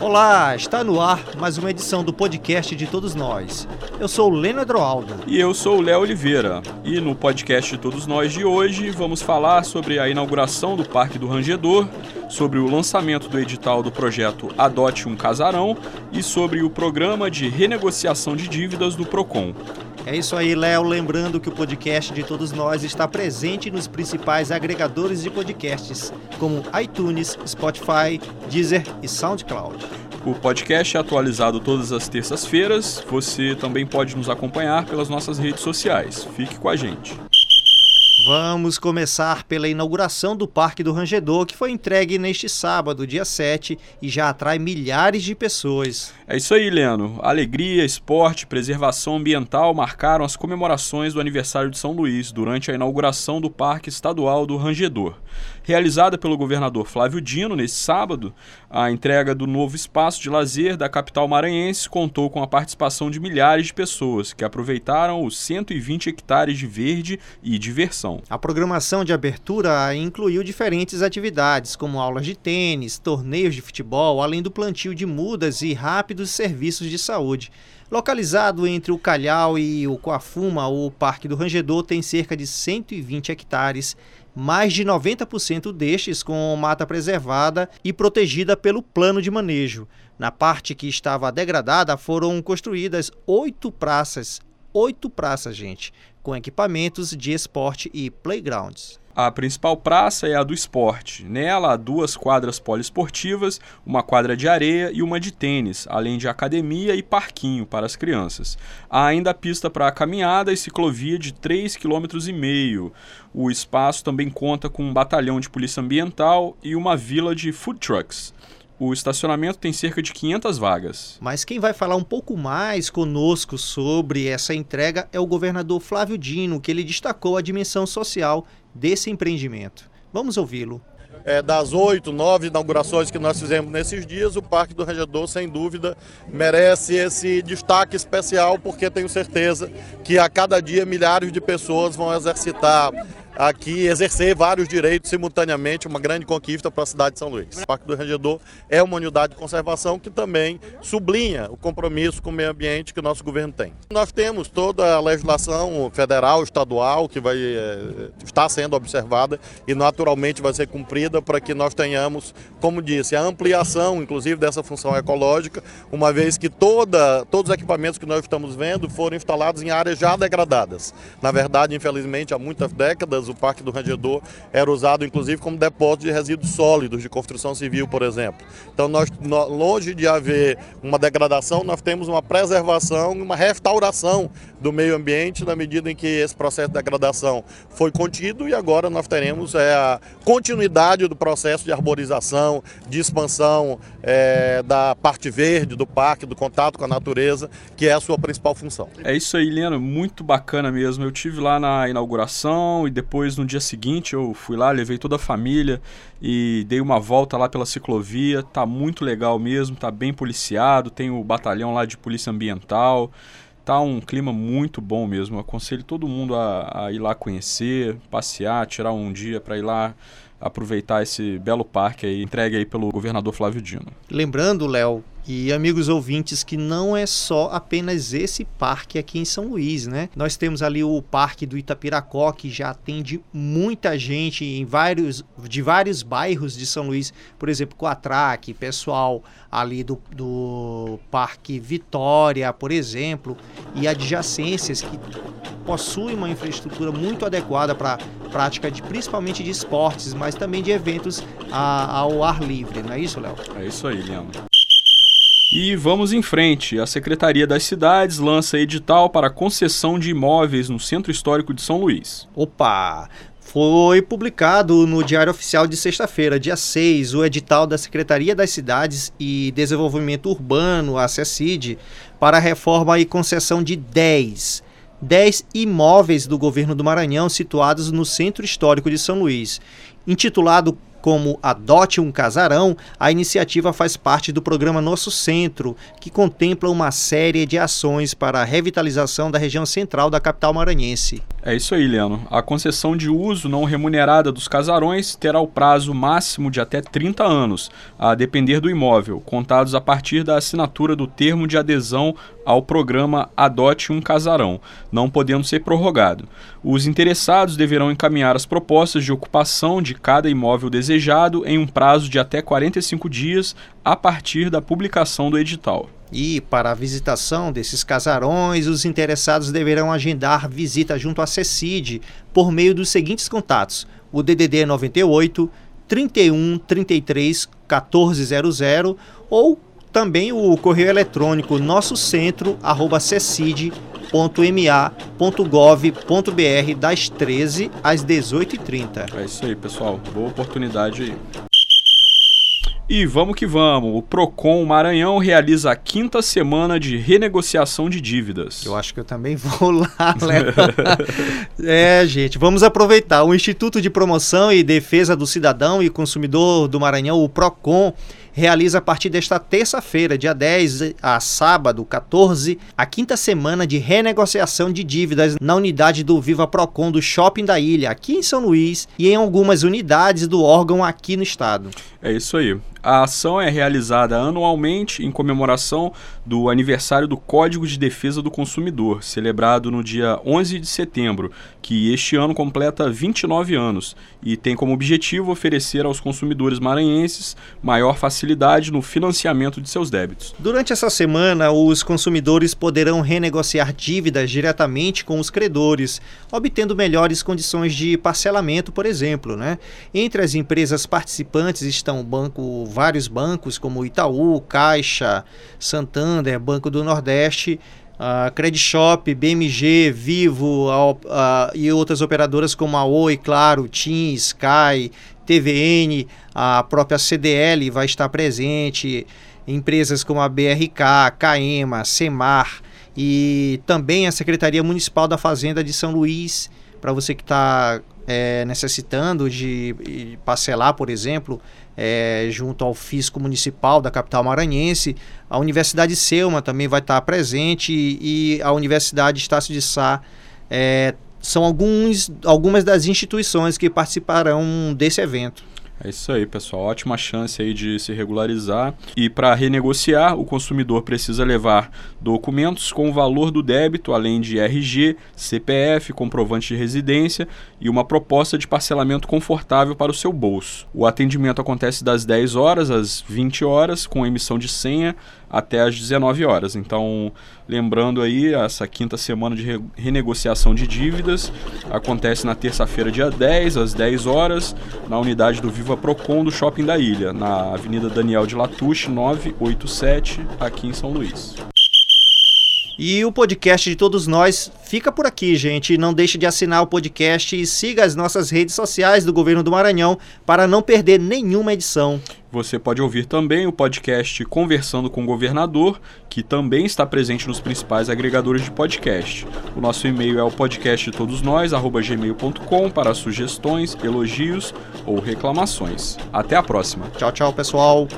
Olá, está no ar mais uma edição do podcast de todos nós. Eu sou o Leno Edroaldo. E eu sou o Léo Oliveira. E no podcast de todos nós de hoje vamos falar sobre a inauguração do Parque do Rangedor, sobre o lançamento do edital do projeto Adote um Casarão e sobre o programa de renegociação de dívidas do Procon. É isso aí, Léo. Lembrando que o podcast de todos nós está presente nos principais agregadores de podcasts, como iTunes, Spotify, Deezer e SoundCloud. O podcast é atualizado todas as terças-feiras. Você também pode nos acompanhar pelas nossas redes sociais. Fique com a gente. Vamos começar pela inauguração do Parque do Rangedor, que foi entregue neste sábado, dia 7, e já atrai milhares de pessoas. É isso aí, Leno. Alegria, esporte, preservação ambiental marcaram as comemorações do aniversário de São Luís durante a inauguração do Parque Estadual do Rangedor. Realizada pelo governador Flávio Dino nesse sábado, a entrega do novo espaço de lazer da capital maranhense contou com a participação de milhares de pessoas que aproveitaram os 120 hectares de verde e diversão. A programação de abertura incluiu diferentes atividades, como aulas de tênis, torneios de futebol, além do plantio de mudas e rápidos serviços de saúde. Localizado entre o Calhau e o Coafuma, o Parque do Rangedor tem cerca de 120 hectares mais de 90% destes com mata preservada e protegida pelo plano de manejo. Na parte que estava degradada foram construídas oito praças, oito praças, gente, com equipamentos de esporte e playgrounds. A principal praça é a do esporte. Nela há duas quadras poliesportivas, uma quadra de areia e uma de tênis, além de academia e parquinho para as crianças. Há ainda pista para caminhada e ciclovia de 3,5 km. O espaço também conta com um batalhão de polícia ambiental e uma vila de food trucks. O estacionamento tem cerca de 500 vagas. Mas quem vai falar um pouco mais conosco sobre essa entrega é o governador Flávio Dino, que ele destacou a dimensão social desse empreendimento. Vamos ouvi-lo. É, das oito, nove inaugurações que nós fizemos nesses dias, o Parque do Rangedor, sem dúvida, merece esse destaque especial, porque tenho certeza que a cada dia milhares de pessoas vão exercitar aqui exercer vários direitos simultaneamente, uma grande conquista para a cidade de São Luís. O Parque do Rangedor é uma unidade de conservação que também sublinha o compromisso com o meio ambiente que o nosso governo tem. Nós temos toda a legislação federal, estadual, que vai é, está sendo observada e naturalmente vai ser cumprida para que nós tenhamos, como disse, a ampliação, inclusive, dessa função ecológica, uma vez que toda, todos os equipamentos que nós estamos vendo foram instalados em áreas já degradadas. Na verdade, infelizmente, há muitas décadas, o Parque do Rangedor era usado inclusive como depósito de resíduos sólidos de construção civil, por exemplo. Então, nós, longe de haver uma degradação, nós temos uma preservação e uma restauração do meio ambiente na medida em que esse processo de degradação foi contido e agora nós teremos é, a continuidade do processo de arborização, de expansão é, da parte verde do parque, do contato com a natureza, que é a sua principal função. É isso aí, Lena, muito bacana mesmo. Eu tive lá na inauguração e depois depois, no dia seguinte, eu fui lá, levei toda a família e dei uma volta lá pela ciclovia. Tá muito legal mesmo, tá bem policiado, tem o batalhão lá de polícia ambiental. Tá um clima muito bom mesmo. Eu aconselho todo mundo a, a ir lá conhecer, passear, tirar um dia para ir lá aproveitar esse belo parque aí, entregue aí pelo governador Flávio Dino. Lembrando, Léo, e amigos ouvintes, que não é só apenas esse parque aqui em São Luís, né? Nós temos ali o Parque do Itapiracó, que já atende muita gente em vários, de vários bairros de São Luís, por exemplo, Coatraque, pessoal ali do, do Parque Vitória, por exemplo, e adjacências que possuem uma infraestrutura muito adequada para prática de principalmente de esportes, mas também de eventos a, ao ar livre, não é isso, Léo? É isso aí, Leandro. E vamos em frente. A Secretaria das Cidades lança edital para concessão de imóveis no Centro Histórico de São Luís. Opa! Foi publicado no Diário Oficial de sexta-feira, dia 6, o edital da Secretaria das Cidades e Desenvolvimento Urbano, a CECID, para reforma e concessão de 10 10 imóveis do governo do Maranhão situados no Centro Histórico de São Luís. Intitulado como Adote um Casarão, a iniciativa faz parte do programa Nosso Centro, que contempla uma série de ações para a revitalização da região central da capital maranhense. É isso aí, Leno. A concessão de uso não remunerada dos casarões terá o prazo máximo de até 30 anos, a depender do imóvel, contados a partir da assinatura do termo de adesão ao programa Adote um Casarão, não podendo ser prorrogado. Os interessados deverão encaminhar as propostas de ocupação de cada imóvel desejado em um prazo de até 45 dias a partir da publicação do edital. E para a visitação desses casarões, os interessados deverão agendar visita junto à CECID por meio dos seguintes contatos: o DDD 98 31 33 1400 ou também o correio eletrônico nosso centro cecid.ma.gov.br das 13 às 18h30. É isso aí, pessoal. Boa oportunidade aí. E vamos que vamos. O Procon Maranhão realiza a quinta semana de renegociação de dívidas. Eu acho que eu também vou lá, Léo. é, gente, vamos aproveitar. O Instituto de Promoção e Defesa do Cidadão e Consumidor do Maranhão, o Procon, realiza a partir desta terça-feira, dia 10 a sábado, 14, a quinta semana de renegociação de dívidas na unidade do Viva Procon do Shopping da Ilha, aqui em São Luís, e em algumas unidades do órgão aqui no estado. É isso aí. A ação é realizada anualmente em comemoração do aniversário do Código de Defesa do Consumidor, celebrado no dia 11 de setembro, que este ano completa 29 anos e tem como objetivo oferecer aos consumidores maranhenses maior facilidade no financiamento de seus débitos. Durante essa semana, os consumidores poderão renegociar dívidas diretamente com os credores, obtendo melhores condições de parcelamento, por exemplo. Né? Entre as empresas participantes estão banco vários bancos como Itaú, Caixa, Santander, Banco do Nordeste, uh, Credit Shop, BMG, Vivo uh, uh, e outras operadoras como a Oi, Claro, TIM, Sky, TVN, a própria CDL vai estar presente, empresas como a BRK, Caema, Semar e também a Secretaria Municipal da Fazenda de São Luís, para você que está é, necessitando de, parcelar, por exemplo, é, junto ao fisco municipal da capital maranhense. A Universidade Selma também vai estar presente e, e a Universidade Estácio de Sá é, são alguns, algumas das instituições que participarão desse evento. É isso aí, pessoal. Ótima chance aí de se regularizar. E para renegociar, o consumidor precisa levar documentos com o valor do débito, além de RG, CPF, comprovante de residência e uma proposta de parcelamento confortável para o seu bolso. O atendimento acontece das 10 horas às 20 horas, com emissão de senha até às 19 horas. Então, lembrando aí, essa quinta semana de re renegociação de dívidas acontece na terça-feira, dia 10, às 10 horas, na unidade do Viva Procon do Shopping da Ilha, na Avenida Daniel de Latouche, 987, aqui em São Luís. E o podcast de todos nós fica por aqui, gente. Não deixe de assinar o podcast e siga as nossas redes sociais do Governo do Maranhão para não perder nenhuma edição. Você pode ouvir também o podcast Conversando com o Governador, que também está presente nos principais agregadores de podcast. O nosso e-mail é o podcast todos nós gmail.com para sugestões, elogios ou reclamações. Até a próxima. Tchau, tchau, pessoal.